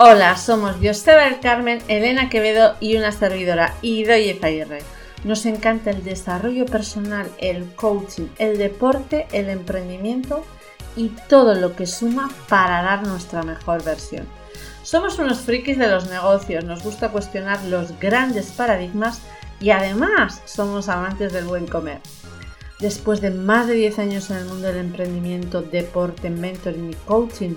Hola, somos Joseba del Carmen, Elena Quevedo y una servidora, Idoye Aguirre. Nos encanta el desarrollo personal, el coaching, el deporte, el emprendimiento y todo lo que suma para dar nuestra mejor versión. Somos unos frikis de los negocios, nos gusta cuestionar los grandes paradigmas y además somos amantes del buen comer. Después de más de 10 años en el mundo del emprendimiento, deporte, mentoring y coaching,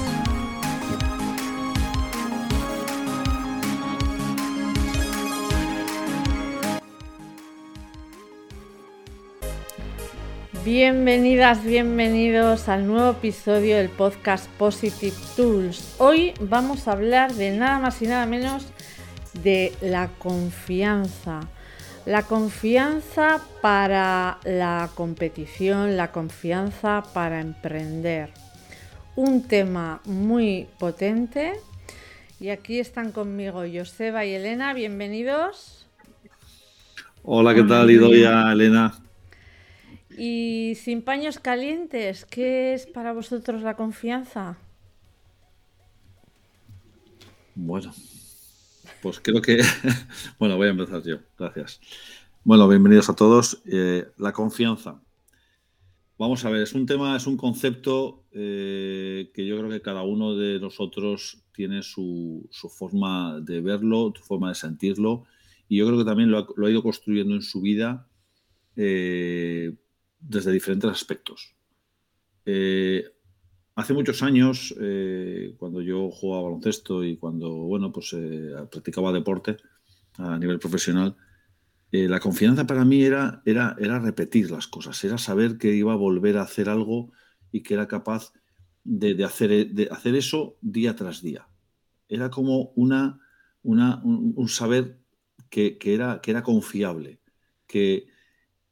Bienvenidas, bienvenidos al nuevo episodio del podcast Positive Tools. Hoy vamos a hablar de nada más y nada menos de la confianza. La confianza para la competición, la confianza para emprender. Un tema muy potente. Y aquí están conmigo Joseba y Elena. Bienvenidos. Hola, ¿qué tal, Idoia, Elena? Y sin paños calientes, ¿qué es para vosotros la confianza? Bueno, pues creo que... bueno, voy a empezar yo, gracias. Bueno, bienvenidos a todos. Eh, la confianza. Vamos a ver, es un tema, es un concepto eh, que yo creo que cada uno de nosotros tiene su, forma de verlo, su forma de sentirlo, y yo creo que también lo ha, ido construyendo en su vida eh, desde diferentes aspectos. Eh, hace muchos años, eh, cuando yo jugaba baloncesto y cuando bueno, pues, eh, practicaba deporte a nivel profesional, la confianza para mí era, era, era repetir las cosas, era saber que iba a volver a hacer algo y que era capaz de, hacer, de hacer eso día tras día. Era como una, una un, saber que, era, que era confiable, que,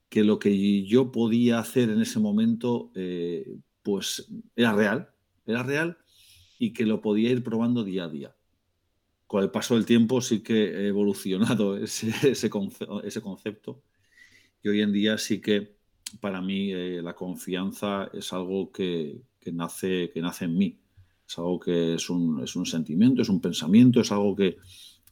que lo que yo podía hacer en ese momento, eh, pues era real, era real y que lo podía ir probando día a día. Con el paso del tiempo sí que he evolucionado ese, ese, concepto y hoy en día sí que para mí eh, la confianza es algo que, nace, que nace en mí, es algo que es un, es un sentimiento, es un pensamiento, es algo que,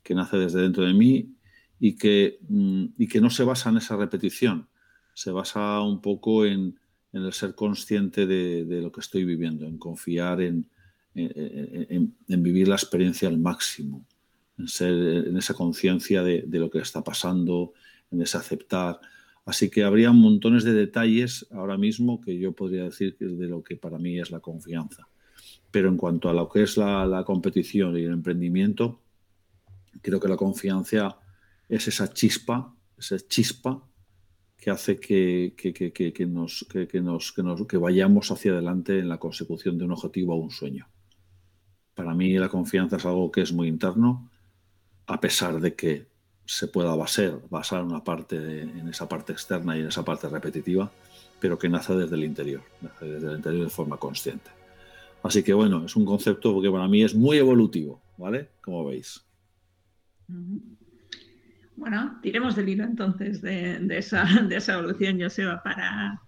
que nace desde dentro de mí y que, mm, y que no se basa en esa repetición, se basa un poco en, el ser consciente de, lo que estoy viviendo, en confiar en, vivir la experiencia al máximo, en, esa conciencia de, lo que está pasando, en ese aceptar. Así que habría montones de detalles ahora mismo que yo podría decir de lo que para mí es la confianza. Pero en cuanto a lo que es la competición y el emprendimiento, creo que la confianza es esa chispa, esa chispa que hace que, nos, nos, nos, que vayamos hacia adelante en la consecución de un objetivo o un sueño. Para mí la confianza es algo que es muy interno, a pesar de que se pueda basar, basar una parte en esa parte externa y en esa parte repetitiva, pero que nace desde el interior, nace desde el interior de forma consciente. Así que bueno, es un concepto que para mí es muy evolutivo, ¿vale? Como veis. Bueno, tiremos del hilo entonces de, esa, de esa, evolución, Joseba. Para,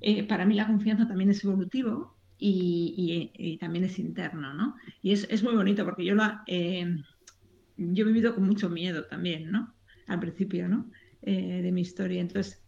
eh, para mí la confianza también es evolutivo y, también es interno, ¿no? Y es, muy bonito porque yo, la, eh, yo he vivido con mucho miedo también, ¿no? Al principio, ¿no? Eh, de mi historia. Entonces,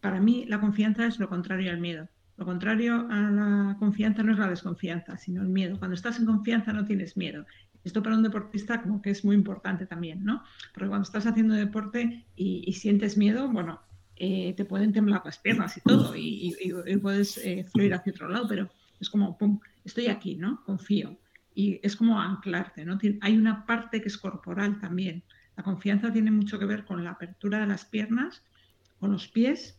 para mí la confianza es lo contrario al miedo. Lo contrario a la confianza no es la desconfianza, sino el miedo. Cuando estás en confianza no tienes miedo. Esto para un deportista como que es muy importante también, ¿no? Porque cuando estás haciendo deporte y, sientes miedo, bueno, eh, te pueden temblar las piernas y todo, y, puedes eh, fluir hacia otro lado, pero es como, pum, estoy aquí, ¿no? Confío. Y es como anclarte, ¿no? Hay una parte que es corporal también. La confianza tiene mucho que ver con la apertura de las piernas, con los pies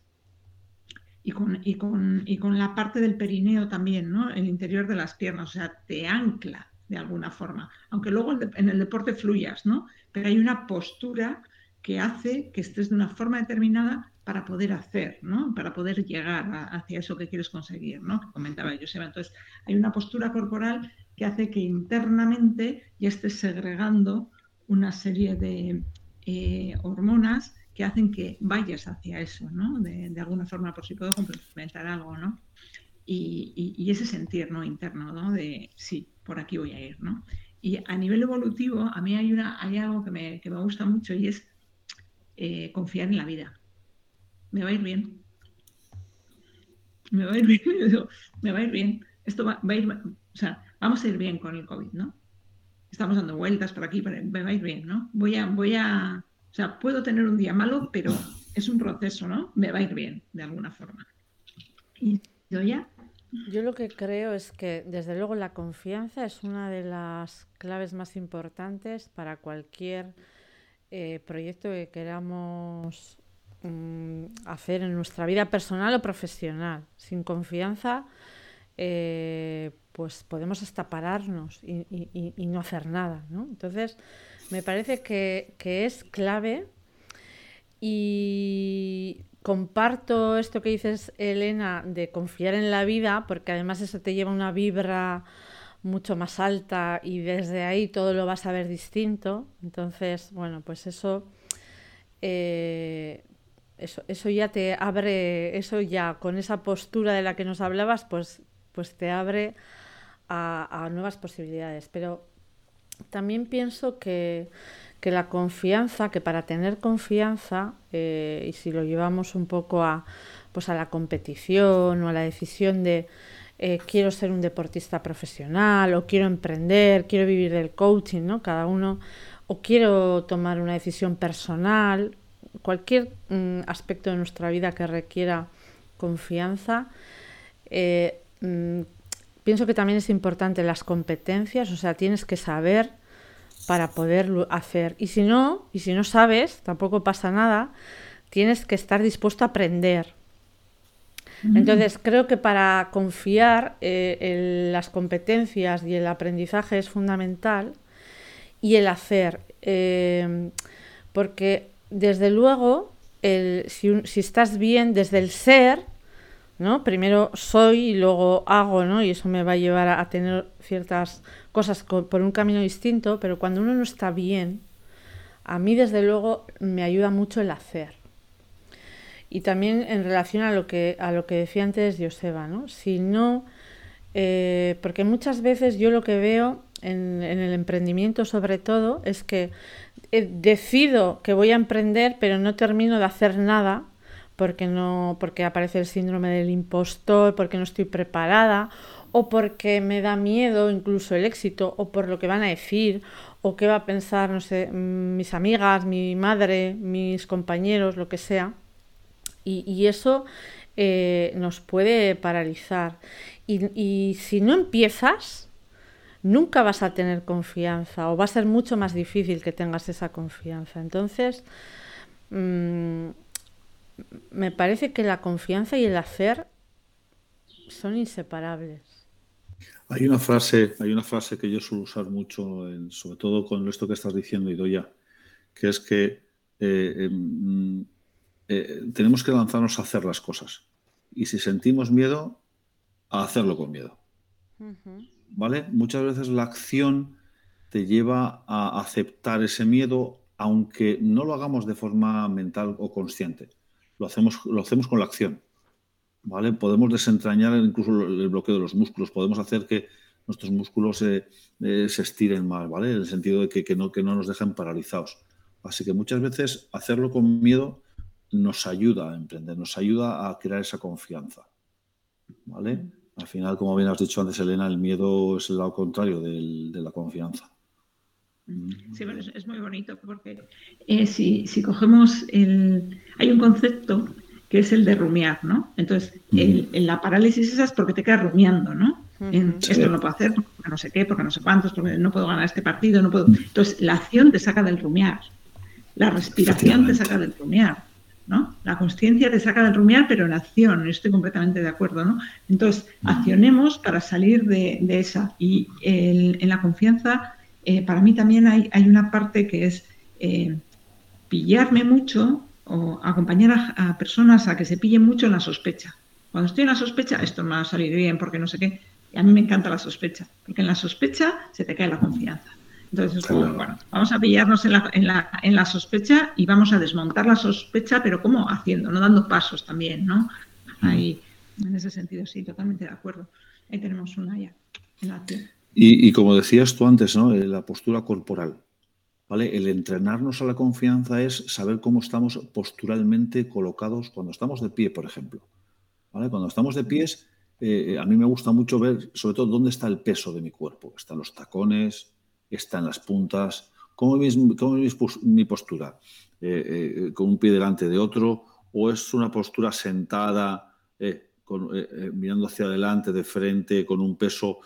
y con, la parte del perineo también, ¿no? El interior de las piernas, o sea, te ancla de alguna forma, aunque luego en el deporte fluyas, ¿no? Pero hay una postura que hace que estés de una forma determinada para poder hacer, ¿no? Para poder llegar hacia eso que quieres conseguir, ¿no? Que comentaba Joseba. Entonces, hay una postura corporal que hace que internamente ya estés segregando una serie de eh, hormonas que hacen que vayas hacia eso, ¿no? De, alguna forma, por si puedo complementar algo, ¿no? Y, ese sentir, ¿no? Interno, ¿no? De, sí, por aquí voy a ir, ¿no? Y a nivel evolutivo, a mí hay, una, hay algo que me, que me gusta mucho y es eh, confiar en la vida. Me va a ir bien. Me va a ir bien. me va a ir bien. Esto va, a ir, o sea, vamos a ir bien con el COVID, ¿no? Estamos dando vueltas por aquí, pero me va a ir bien, ¿no? Voy a, voy a, o sea, puedo tener un día malo, pero es un proceso, ¿no? Me va a ir bien, de alguna forma. Y yo ya. Yo lo que creo es que, desde luego, la confianza es una de las claves más importantes para cualquier eh, proyecto que queramos mm, hacer en nuestra vida personal o profesional. Sin confianza, eh, pues podemos hasta pararnos y, no hacer nada. Entonces, me parece que, es clave y comparto esto que dices, Elena, de confiar en la vida, porque además eso te lleva a una vibra mucho más alta y desde ahí todo lo vas a ver distinto. Entonces, bueno, pues eso, eh, eso, eso ya te abre, eso ya con esa postura de la que nos hablabas, pues, pues te abre a, nuevas posibilidades. Pero también pienso que, la confianza, que para tener confianza, eh, y si lo llevamos un poco a, pues a la competición o a la decisión de eh, quiero ser un deportista profesional o quiero emprender, quiero vivir del coaching, ¿no? Cada uno, o quiero tomar una decisión personal, cualquier mm, aspecto de nuestra vida que requiera confianza, eh, mm, pienso que también es importante las competencias, o sea, tienes que saber para poderlo hacer. Y si no, y si no sabes, tampoco pasa nada, tienes que estar dispuesto a aprender. Entonces, creo que para confiar eh, en las competencias y el aprendizaje es fundamental y el hacer. Eh, porque, desde luego, si, si, estás bien desde el ser, ¿no? Primero soy y luego hago, ¿no? Y eso me va a llevar a, tener ciertas cosas por un camino distinto, pero cuando uno no está bien, a mí desde luego me ayuda mucho el hacer. Y también en relación a lo que, a lo que decía antes Joseba, ¿no? Si no, eh, porque muchas veces yo lo que veo en, el emprendimiento sobre todo es que eh, decido que voy a emprender, pero no termino de hacer nada porque no, porque aparece el síndrome del impostor, porque no estoy preparada, o porque me da miedo incluso el éxito, o por lo que van a decir, o qué va a pensar, no sé, mm, mis amigas, mi madre, mis compañeros, lo que sea. Y, eso eh, nos puede paralizar. Y, si no empiezas, nunca vas a tener confianza o va a ser mucho más difícil que tengas esa confianza. Entonces, mm, me parece que la confianza y el hacer son inseparables. Hay una frase, hay una frase que yo suelo usar mucho, sobre todo con esto que estás diciendo, Idoya, que es que eh, em, eh, tenemos que lanzarnos a hacer las cosas. Y si sentimos miedo, a hacerlo con miedo. ¿Vale? Muchas veces la acción te lleva a aceptar ese miedo, aunque no lo hagamos de forma mental o consciente. Lo hacemos, lo hacemos con la acción. ¿Vale? Podemos desentrañar incluso el bloqueo de los músculos, podemos hacer que nuestros músculos se, eh, estiren más, ¿vale? En el sentido de que, no, que no nos dejen paralizados. Así que muchas veces hacerlo con miedo nos ayuda a emprender, nos ayuda a crear esa confianza. ¿Vale? Al final, como bien has dicho antes, Elena, el miedo es el lado contrario de la confianza. Sí, bueno, es, muy bonito porque eh, si, cogemos el... Hay un concepto que es el de rumiar, ¿no? Entonces, en la parálisis esa es porque te quedas rumiando, ¿no? Esto no puedo hacer porque no sé qué, porque no sé cuántos, porque no puedo ganar este partido, no puedo... Entonces, la acción te saca del rumiar, la respiración te saca del rumiar, la conciencia te saca del rumiar, pero en acción, estoy completamente de acuerdo, ¿no? Entonces, accionemos para salir de, esa. Y en la confianza, eh, para mí también hay, una parte que es, eh, pillarme mucho o acompañar a, personas a que se pillen mucho en la sospecha. Cuando estoy en la sospecha, esto me va a salir bien porque no sé qué. a mí me encanta la sospecha, porque en la sospecha se te cae la confianza. Entonces, bueno, vamos a pillarnos en la, en, la, en la, sospecha y vamos a desmontar la sospecha, pero ¿cómo? Haciendo, no dando pasos también, ¿no? Ahí, en ese sentido, sí, totalmente de acuerdo. Ahí tenemos una ya, en la y, y, como decías tú antes, ¿no? Eh, la postura corporal. El entrenarnos a la confianza es saber cómo estamos posturalmente colocados cuando estamos de pie, por ejemplo. Cuando estamos de pies, eh, a mí me gusta mucho ver, sobre todo, dónde está el peso de mi cuerpo. Están los tacones, está en las puntas. ¿Cómo es, mi postura? Eh, eh, ¿Con un pie delante de otro? ¿O es una postura sentada, mirando hacia adelante, de frente, con un peso,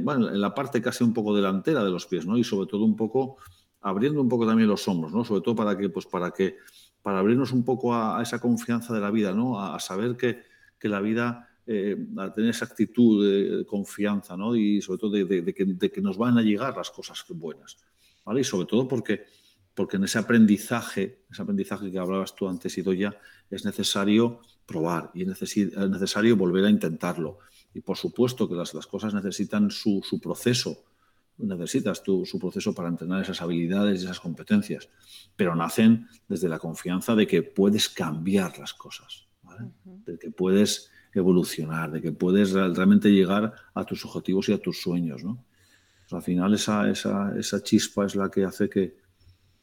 bueno, en la parte casi un poco delantera de los pies, ¿no? Y sobre todo un poco, abriendo un poco también los hombros, ¿no? Sobre todo para que, pues para que, para abrirnos un poco a, esa confianza de la vida, ¿no? A, saber que, que la vida eh, a tener esa actitud de, confianza, ¿no? Y sobre todo de, que, nos van a llegar las cosas buenas, ¿vale? Y sobre todo porque, porque en ese aprendizaje, ese aprendizaje que hablabas tú antes, Idoya, es necesario probar y es necesario volver a intentarlo. Y por supuesto que las, las cosas necesitan su, proceso, necesitas tu, su proceso para entrenar esas habilidades y esas competencias, pero nacen desde la confianza de que puedes cambiar las cosas, ¿vale? De que puedes evolucionar, de que puedes realmente llegar a tus objetivos y a tus sueños. ¿no? al final esa, esa, esa, chispa es la que hace que,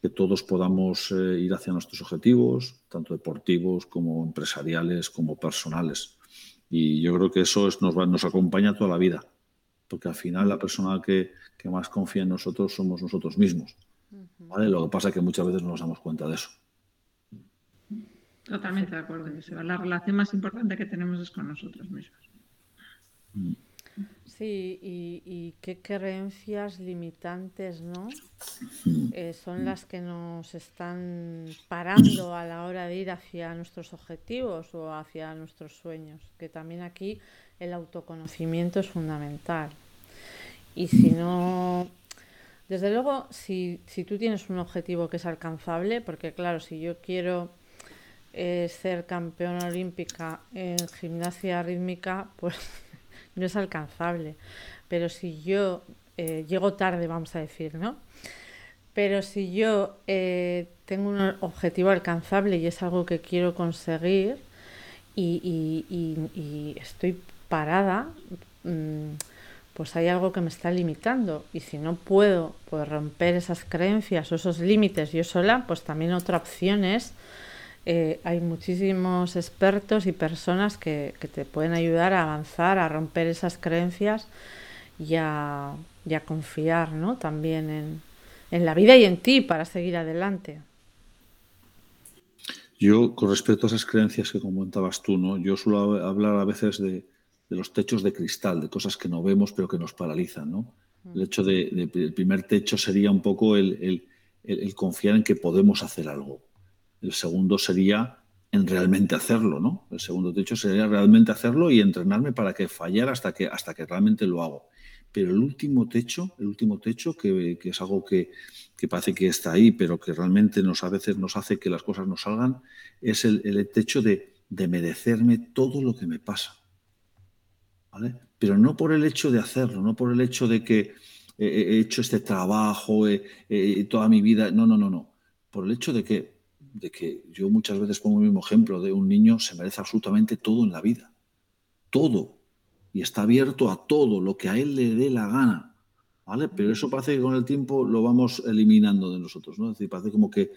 que todos podamos eh, ir hacia nuestros objetivos, tanto deportivos como empresariales, como personales. Y yo creo que eso es, nos, nos acompaña toda la vida, porque al final la persona que, que más confía en nosotros somos nosotros mismos. ¿vale? Lo que pasa es que muchas veces no nos damos cuenta de eso. Totalmente de acuerdo. La relación más importante que tenemos es con nosotros mismos. Sí, y, qué creencias limitantes, ¿no? Eh, son las que nos están parando a la hora de ir hacia nuestros objetivos o hacia nuestros sueños. Que también aquí el autoconocimiento es fundamental. Y si no, desde luego, si, si tú tienes un objetivo que es alcanzable, porque claro, si yo quiero ser campeona olímpica en gimnasia rítmica, pues no es alcanzable. Pero si yo eh, llego tarde, vamos a decir, ¿no? Pero si yo eh, tengo un objetivo alcanzable y es algo que quiero conseguir y, estoy parada, mm, pues hay algo que me está limitando. Y si no puedo pues, romper esas creencias o esos límites yo sola, pues también otra opción es eh, hay muchísimos expertos y personas que, te pueden ayudar a avanzar, a romper esas creencias y a, confiar ¿no? también en, en, la vida y en ti para seguir adelante. Yo, con respecto a esas creencias que comentabas tú, ¿no? yo suelo hablar a veces de, de los techos de cristal, de cosas que no vemos pero que nos paralizan. ¿no? El hecho de, el primer techo sería un poco el, el confiar en que podemos hacer algo el segundo sería en realmente hacerlo, ¿no? El segundo techo sería realmente hacerlo y entrenarme para que fallara hasta que, hasta que realmente lo hago. Pero el último techo, el último techo, que, es algo que, parece que está ahí, pero que realmente nos, a veces nos hace que las cosas no salgan, es el, techo de, merecerme todo lo que me pasa. ¿Vale? Pero no por el hecho de hacerlo, no por el hecho de que he hecho este trabajo toda mi vida, no, no, no, no. Por el hecho de que de que yo muchas veces pongo el mismo ejemplo de un niño se merece absolutamente todo en la vida. Todo. Y está abierto a todo lo que a él le dé la gana. ¿Vale? Pero eso parece que con el tiempo lo vamos eliminando de nosotros, ¿no? Es decir, parece como que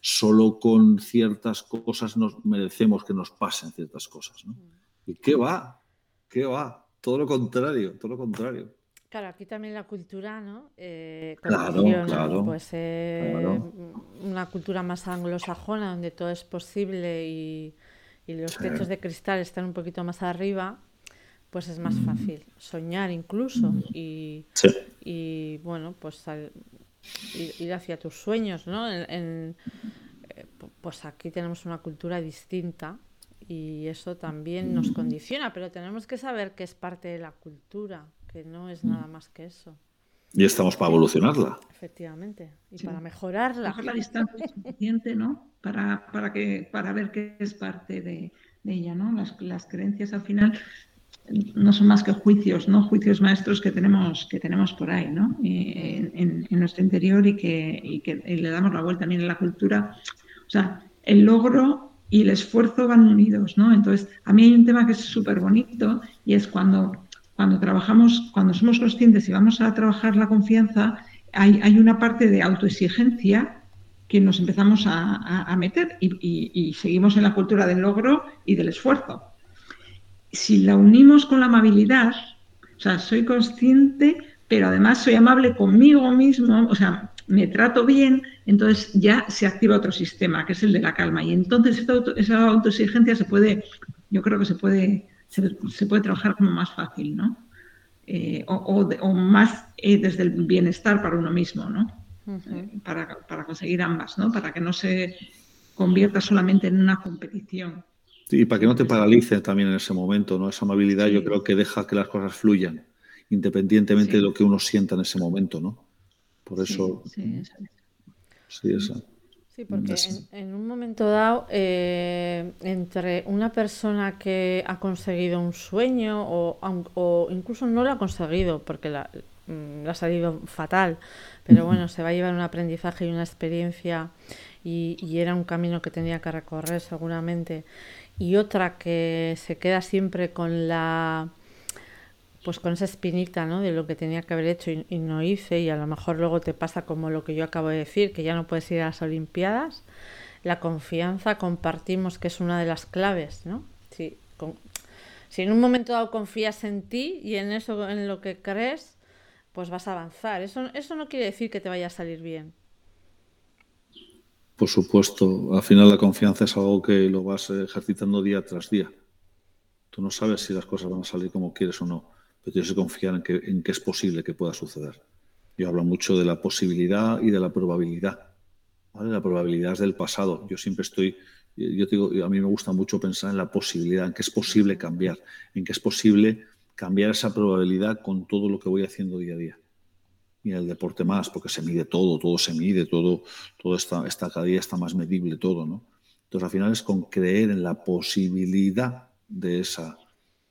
solo con ciertas cosas nos merecemos que nos pasen ciertas cosas, ¿no? ¿Y qué va? ¿Qué va? Todo lo contrario, todo lo contrario. Claro, aquí también la cultura, ¿no? Eh, claro, claro, pues eh, una cultura más anglosajona donde todo es posible y, los techos de cristal están un poquito más arriba, pues es más mm. fácil soñar incluso mm. y, bueno, pues ir, hacia tus sueños, ¿no? Eh, pues aquí tenemos una cultura distinta y eso también nos condiciona, pero tenemos que saber que es parte de la cultura que no es nada más que eso. Y estamos para evolucionarla. Efectivamente. Y para mejorarla. Bajar la distancia suficiente, ¿no? Para, para, que, para ver qué es parte de, ella, ¿no? Las, las, creencias al final no son más que juicios, ¿no? Juicios maestros que tenemos, que tenemos por ahí, ¿no? En, en, nuestro interior y que, y que le damos la vuelta también en la cultura. O sea, el logro y el esfuerzo van unidos, ¿no? Entonces, a mí hay un tema que es súper bonito y es cuando, cuando trabajamos, cuando somos conscientes y vamos a trabajar la confianza, hay, hay una parte de autoexigencia que nos empezamos a, meter y, seguimos en la cultura del logro y del esfuerzo. Si la unimos con la amabilidad, o sea, soy consciente, pero además soy amable conmigo mismo, o sea, me trato bien, entonces ya se activa otro sistema, que es el de la calma. Y entonces esa autoexigencia se puede, yo creo que se puede, se, puede trabajar como más fácil, ¿no? Eh, o, más eh, desde el bienestar para uno mismo, ¿no? Eh, para, para, conseguir ambas, ¿no? Para que no se convierta solamente en una competición. Sí, y para que no te paralice también en ese momento, ¿no? Esa amabilidad yo creo que deja que las cosas fluyan, independientemente de lo que uno sienta en ese momento, ¿no? Por eso. Sí, sí, eso. Sí, porque en, un momento dado, eh, entre una persona que ha conseguido un sueño o, incluso no lo ha conseguido porque la, mm, le ha salido fatal, pero bueno, se va a llevar un aprendizaje y una experiencia y, y, era un camino que tenía que recorrer seguramente, y otra que se queda siempre con la pues con esa espinita ¿no? de lo que tenía que haber hecho y, no hice y a lo mejor luego te pasa como lo que yo acabo de decir, que ya no puedes ir a las Olimpiadas, la confianza compartimos que es una de las claves, ¿no? Si, si en un momento dado confías en ti y en eso, en lo que crees, pues vas a avanzar. Eso, eso no quiere decir que te vaya a salir bien. Por supuesto, al final la confianza es algo que lo vas ejercitando día tras día. Tú no sabes si las cosas van a salir como quieres o no pero tienes que confiar en que, en que es posible que pueda suceder. Yo hablo mucho de la posibilidad y de la probabilidad. La probabilidad es del pasado. Yo siempre estoy, yo digo, a mí me gusta mucho pensar en la posibilidad, en que es posible cambiar, en que es posible cambiar esa probabilidad con todo lo que voy haciendo día a día. Y el deporte más, porque se mide todo, todo se mide, todo, todo está, está cada día está más medible todo, ¿no? Entonces al final es con creer en la posibilidad de esa,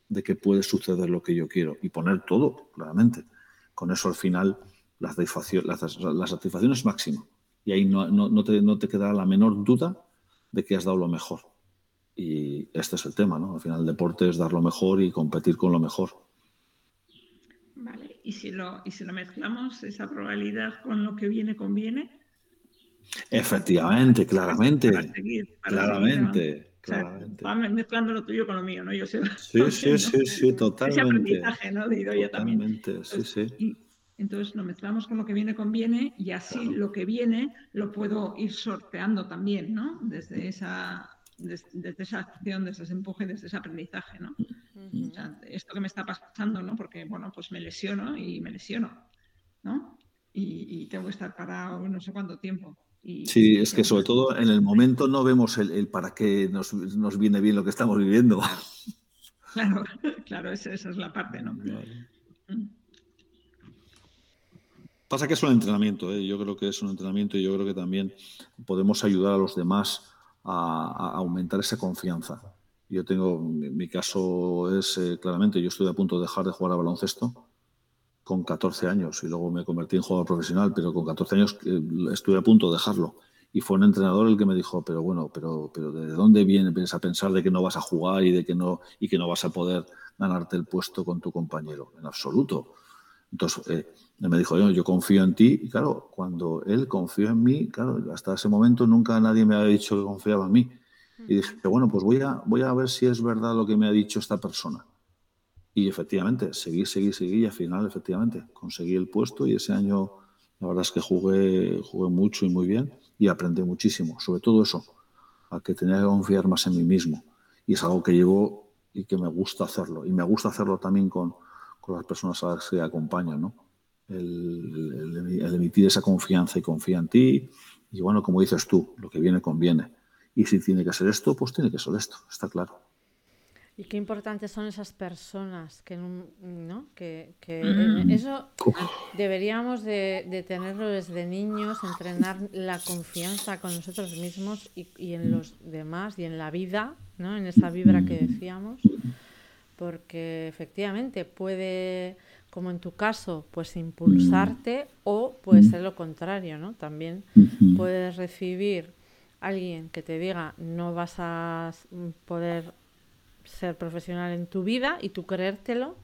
de que puede suceder lo que yo quiero y poner todo, claramente. Con eso al final la satisfacción, la, satisfacción es máxima y ahí no, no, te, no te quedará la menor duda de que has dado lo mejor. Y este es el tema, ¿no? Al final el deporte es dar lo mejor y competir con lo mejor. Vale, y si lo, y si lo mezclamos, esa probabilidad con lo que viene conviene. Efectivamente, claramente. claramente. Va mezclando lo tuyo con lo mío, ¿no? Yo sé. Sí, sí, sí, sí, totalmente. Ese aprendizaje, ¿no? De Idoia también. sí, sí. Y, entonces lo mezclamos con lo que viene conviene y así lo que viene lo puedo ir sorteando también, ¿no? Desde esa, desde, esa acción, desde ese empuje, desde ese aprendizaje, ¿no? o sea, esto que me está pasando, ¿no? Porque, bueno, pues me lesiono y me lesiono, ¿no? Y, y tengo que estar parado no sé cuánto tiempo sí, es que sobre todo en el momento no vemos el, para qué nos, viene bien lo que estamos viviendo. Claro, claro, esa, es la parte, ¿no? Mm. Pasa que es un entrenamiento, ¿eh? yo creo que es un entrenamiento y yo creo que también podemos ayudar a los demás a, aumentar esa confianza. Yo tengo, mi caso es eh, claramente, yo estoy a punto de dejar de jugar a baloncesto con 14 años y luego me convertí en jugador profesional, pero con 14 años eh, estuve a punto de dejarlo. Y fue un entrenador el que me dijo, pero bueno, pero, pero ¿de dónde vienes a pensar de que no vas a jugar y de que no, y que no vas a poder ganarte el puesto con tu compañero? En absoluto. Entonces, eh, me dijo, yo, yo confío en ti. Y claro, cuando él confió en mí, claro, hasta ese momento nunca nadie me había dicho que confiaba en mí. Y dije, bueno, pues voy a, voy a ver si es verdad lo que me ha dicho esta persona. Y efectivamente, seguí, seguí, seguí y al final, efectivamente, conseguí el puesto y ese año la verdad es que jugué, jugué mucho y muy bien y aprendí muchísimo, sobre todo eso, a que tenía que confiar más en mí mismo. Y es algo que llevo y que me gusta hacerlo. Y me gusta hacerlo también con, con las personas a las que acompaño, ¿no? El, el, emitir esa confianza y confía en ti. Y bueno, como dices tú, lo que viene conviene. Y si tiene que ser esto, pues tiene que ser esto, está claro. Y qué importantes son esas personas que, ¿no? que, mm. eso deberíamos de, tenerlo desde niños, entrenar la confianza con nosotros mismos y, y, en los demás y en la vida, ¿no? en esa vibra que decíamos, porque efectivamente puede, como en tu caso, pues impulsarte o puede ser lo contrario, ¿no? También puedes recibir alguien que te diga no vas a poder ser profesional en tu vida y tú creértelo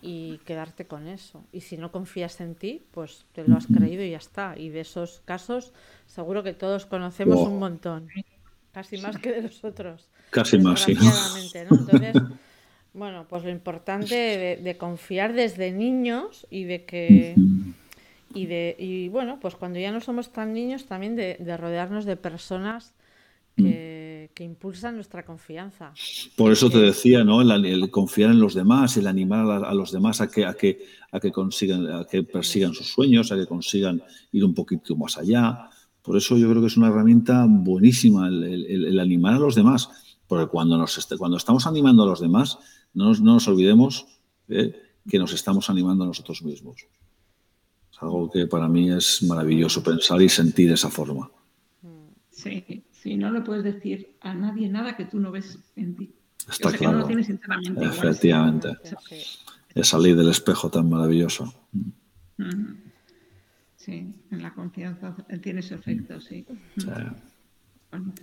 y quedarte con eso. Y si no confías en ti, pues te lo has creído y ya está. Y de esos casos seguro que todos conocemos un montón, casi más que de los otros. Casi más, sí. Entonces, bueno, pues lo importante de, confiar desde niños y de que... Y, de, y bueno, pues cuando ya no somos tan niños, también de, de rodearnos de personas que, impulsan nuestra confianza. Por eso te decía, ¿no? El, confiar en los demás, el animar a, los demás a que, a que, a que consigan, a que persigan sus sueños, a que consigan ir un poquito más allá. Por eso yo creo que es una herramienta buenísima el, animar a los demás, porque cuando, nos cuando estamos animando a los demás, no nos, olvidemos ¿eh? que nos estamos animando a nosotros mismos. Es algo que para mí es maravilloso pensar y sentir de esa forma. Sí, Sí, no le puedes decir a nadie nada que tú no ves en ti. Está claro. Que no lo tienes internamente Efectivamente. Esa ley del espejo tan maravilloso. Sí, en la confianza tiene ese efecto, sí.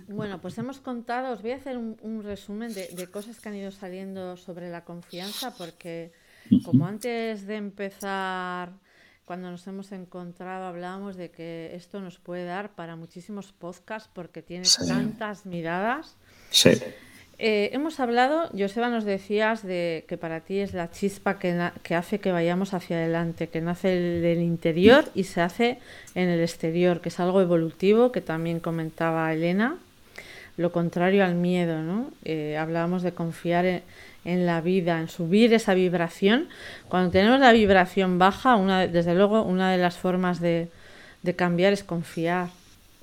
Bueno, pues hemos contado, os voy a hacer un, resumen de, de, cosas que han ido saliendo sobre la confianza, porque como antes de empezar cuando nos hemos encontrado hablábamos de que esto nos puede dar para muchísimos podcasts porque tiene tantas miradas. Sí. Eh, hemos hablado, Joseba, nos decías de que para ti es la chispa que, que hace que vayamos hacia adelante, que nace del interior y se hace en el exterior, que es algo evolutivo, que también comentaba Elena. Lo contrario al miedo, ¿no? Eh, hablábamos de confiar en, en la vida, en subir esa vibración. Cuando tenemos la vibración baja, una, desde luego una de las formas de, cambiar es confiar,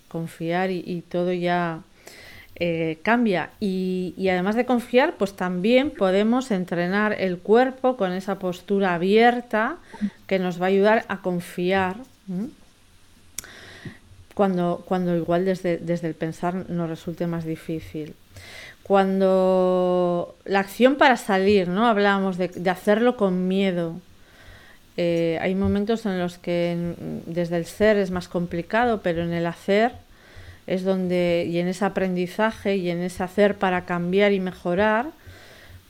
confiar y, todo ya eh, cambia. Y, además de confiar, pues también podemos entrenar el cuerpo con esa postura abierta que nos va a ayudar a confiar. Cuando, cuando igual desde, desde el pensar nos resulte más difícil cuando la acción para salir, ¿no? Hablábamos de, hacerlo con miedo. Eh, hay momentos en los que desde el ser es más complicado, pero en el hacer es donde, y en ese aprendizaje y en ese hacer para cambiar y mejorar,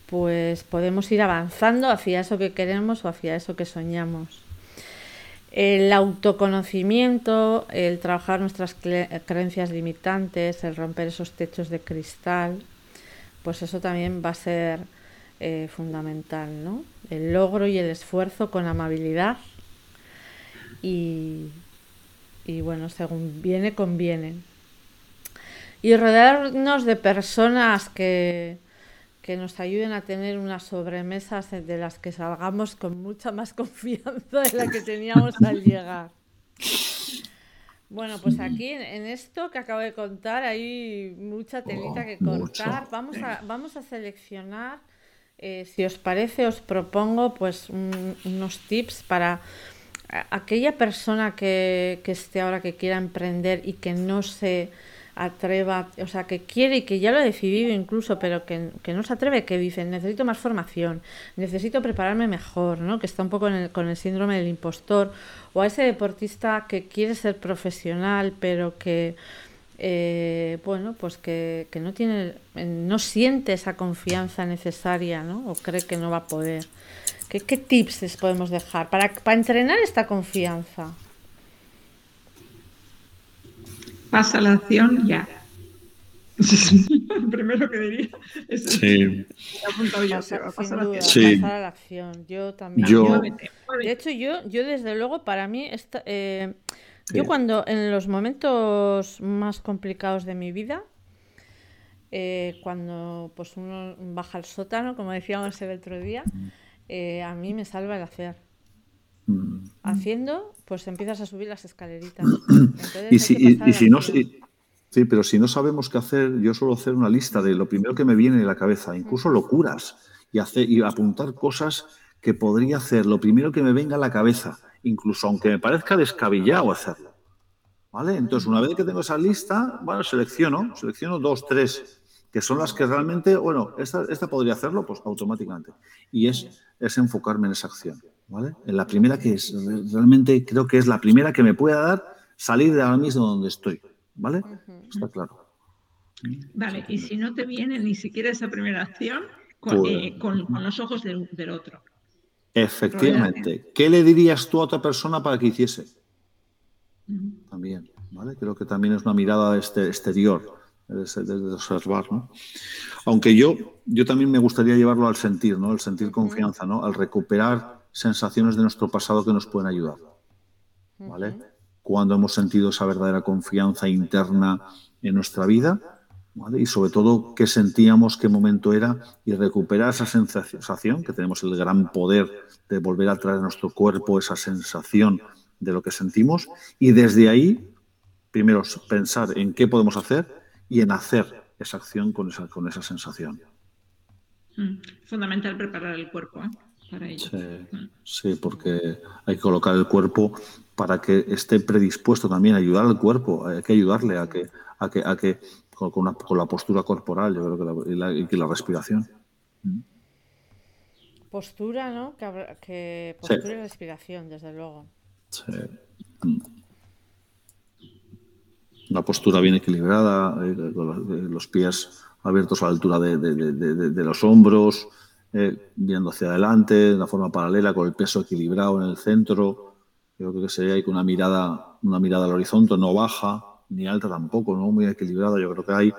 pues podemos ir avanzando hacia eso que queremos o hacia eso que soñamos. El autoconocimiento, el trabajar nuestras creencias limitantes, el romper esos techos de cristal, pues eso también va a ser eh, fundamental, ¿no? El logro y el esfuerzo con amabilidad y, bueno, según viene, conviene. Y rodearnos de personas que, que nos ayuden a tener unas sobremesas de las que salgamos con mucha más confianza de la que teníamos al llegar. Bueno, pues aquí en, esto que acabo de contar hay mucha telita oh, que cortar. Vamos a, vamos a seleccionar, eh, si os parece, os propongo pues unos tips para aquella persona que, que esté ahora que quiera emprender y que no se atreva, o sea, que quiere y que ya lo ha decidido incluso, pero que, no se atreve, que dice, necesito más formación, necesito prepararme mejor, ¿no? Que está un poco con el síndrome del impostor, o a ese deportista que quiere ser profesional, pero que, eh, bueno, pues que, no tiene, no siente esa confianza necesaria, ¿no? O cree que no va a poder. ¿Qué, qué tips les podemos dejar para, para entrenar esta confianza? Pasa la acción ya. primero que diría es sí. apuntado ya, pasar, a la acción. Yo también. de hecho, yo, yo desde luego, para mí, esta, eh, yo cuando en los momentos más complicados de mi vida, eh, cuando pues uno baja al sótano, como decíamos el otro día, eh, a mí me salva el hacer. Mm. Haciendo, pues empiezas a subir las escaleritas. y si, y, si no, Sí, pero si no sabemos qué hacer, yo suelo hacer una lista de lo primero que me viene en la cabeza, incluso locuras, y, hacer, y apuntar cosas que podría hacer, lo primero que me venga a la cabeza, incluso aunque me parezca descabellado hacerlo. ¿Vale? Entonces, una vez que tengo esa lista, bueno, selecciono, selecciono dos, tres, que son las que realmente, bueno, esta, esta podría hacerlo, pues automáticamente. Y es, es enfocarme en esa acción. ¿Vale? En la primera que es, realmente creo que es la primera que me pueda dar salir de ahora mismo donde estoy. ¿Vale? Está claro. Vale, y si no te viene ni siquiera esa primera acción, con, pues eh, los ojos del, otro. Efectivamente. ¿Qué le dirías tú a otra persona para que hiciese? También, ¿vale? Creo que también es una mirada este, exterior, de, observar, ¿no? Aunque yo, yo también me gustaría llevarlo al sentir, ¿no? El sentir confianza, ¿no? Al recuperar sensaciones de nuestro pasado que nos pueden ayudar, ¿vale? cuando hemos sentido esa verdadera confianza interna en nuestra vida y sobre todo qué sentíamos, qué momento era y recuperar esa sensación, que tenemos el gran poder de volver a traer a nuestro cuerpo esa sensación de lo que sentimos y desde ahí, primero pensar en qué podemos hacer y en hacer esa acción con esa, con esa sensación. Mm, fundamental preparar el cuerpo ¿eh? Para ello. Mm. sí, porque hay que colocar el cuerpo para que esté predispuesto también a ayudar al cuerpo, hay que ayudarle a que, a que, a que con, la postura corporal, yo creo que la, y, la, respiración. Postura, ¿no? Que, postura y respiración, desde luego. Sí. Una postura bien equilibrada, eh, los pies abiertos a la altura de, los hombros, eh, viendo hacia adelante, de una forma paralela, con el peso equilibrado en el centro yo creo que sería ahí con una mirada, una mirada al horizonte, no baja ni alta tampoco, ¿no? Muy equilibrada. Yo creo que ahí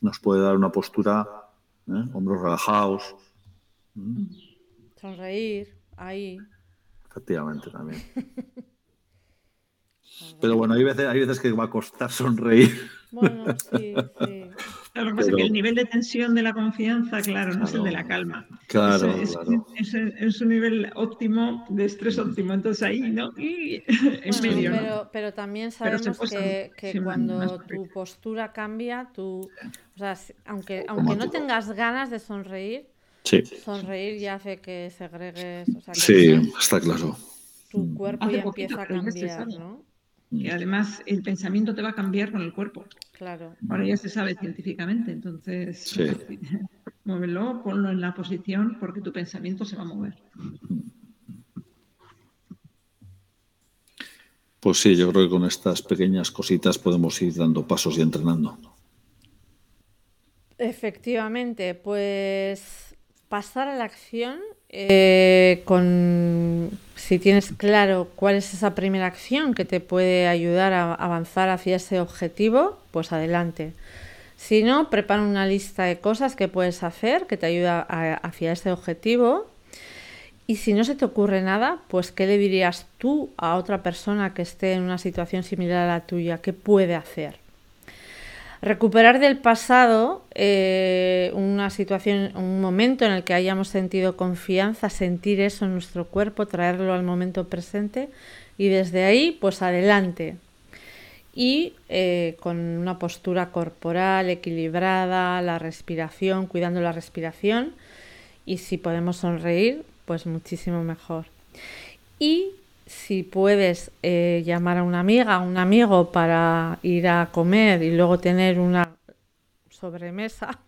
nos puede dar una postura, ¿eh? hombros relajados. Sonreír, ahí. Efectivamente, también. Pero bueno, hay veces, hay veces que va a costar sonreír. Bueno, sí, sí. Lo que pasa es que el nivel de tensión de la confianza, claro, no es el de la calma. Claro, es, claro. Es, un nivel óptimo, de estrés óptimo. Entonces ahí, ¿no? Y en medio, pero, pero, también sabemos que, que cuando tu postura cambia, tú, o sea, aunque, aunque no tengas ganas de sonreír, sonreír ya hace que segregues. O sea, sí, está claro. Tu cuerpo ya empieza a cambiar, ¿no? Y además el pensamiento te va a cambiar con el cuerpo. Claro. Ahora ya se sabe científicamente, entonces muévelo, ponlo en la posición porque tu pensamiento se va a mover. Pues sí, yo creo que con estas pequeñas cositas podemos ir dando pasos y entrenando. Efectivamente, pues pasar a la acción eh, con si tienes claro cuál es esa primera acción que te puede ayudar a avanzar hacia ese objetivo, pues adelante. Si no, prepara una lista de cosas que puedes hacer que te ayuda hacia ese objetivo. Y si no se te ocurre nada, pues ¿qué le dirías tú a otra persona que esté en una situación similar a la tuya? ¿Qué puede hacer? Recuperar del pasado eh, una situación, un momento en el que hayamos sentido confianza, sentir eso en nuestro cuerpo, traerlo al momento presente y desde ahí, pues adelante. Y eh, con una postura corporal equilibrada, la respiración, cuidando la respiración. Y si podemos sonreír, pues muchísimo mejor. Y si puedes eh, llamar a una amiga, a un amigo para ir a comer y luego tener una sobremesa,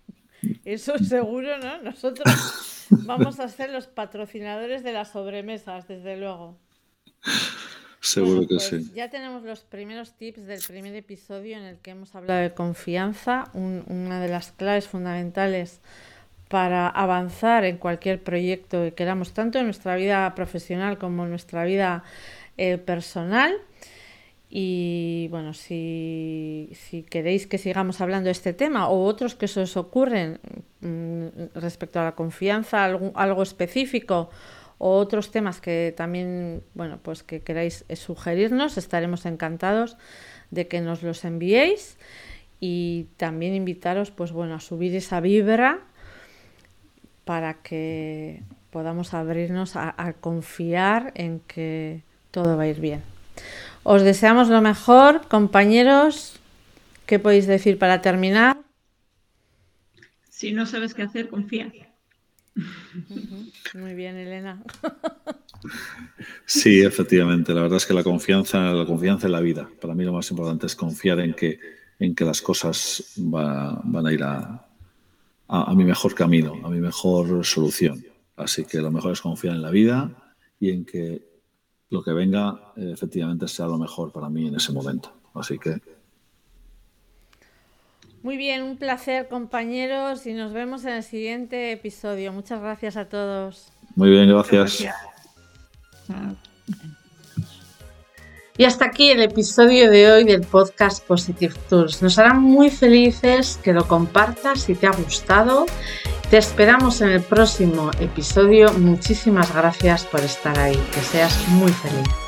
eso seguro, ¿no? Nosotros vamos a ser los patrocinadores de las sobremesas, desde luego. Seguro que pues sí. Ya tenemos los primeros tips del primer episodio en el que hemos hablado de confianza, una de las claves fundamentales para avanzar en cualquier proyecto que queramos, tanto en nuestra vida profesional como en nuestra vida eh, personal. Y bueno, si, queréis que sigamos hablando de este tema o otros que se os ocurren mm, respecto a la confianza, algo, algo específico o otros temas que también, bueno, pues que queráis sugerirnos, estaremos encantados de que nos los enviéis y también invitaros, pues bueno, a subir esa vibra para que podamos abrirnos a, confiar en que todo va a ir bien. Os deseamos lo mejor, compañeros. ¿Qué podéis decir para terminar? Si no sabes qué hacer, confía. Muy bien, Elena. Sí, efectivamente. La verdad es que la confianza, la confianza en la vida. Para mí lo más importante es confiar en que, en que las cosas van a ir a, a, mi mejor camino, a mi mejor solución. Así que lo mejor es confiar en la vida y en que lo que venga eh, efectivamente sea lo mejor para mí en ese momento. Así que muy bien, un placer compañeros y nos vemos en el siguiente episodio. Muchas gracias a todos. Muy bien, gracias. Y hasta aquí el episodio de hoy del podcast Positive Tools. Nos hará muy felices que lo compartas si te ha gustado. Te esperamos en el próximo episodio. Muchísimas gracias por estar ahí. Que seas muy feliz.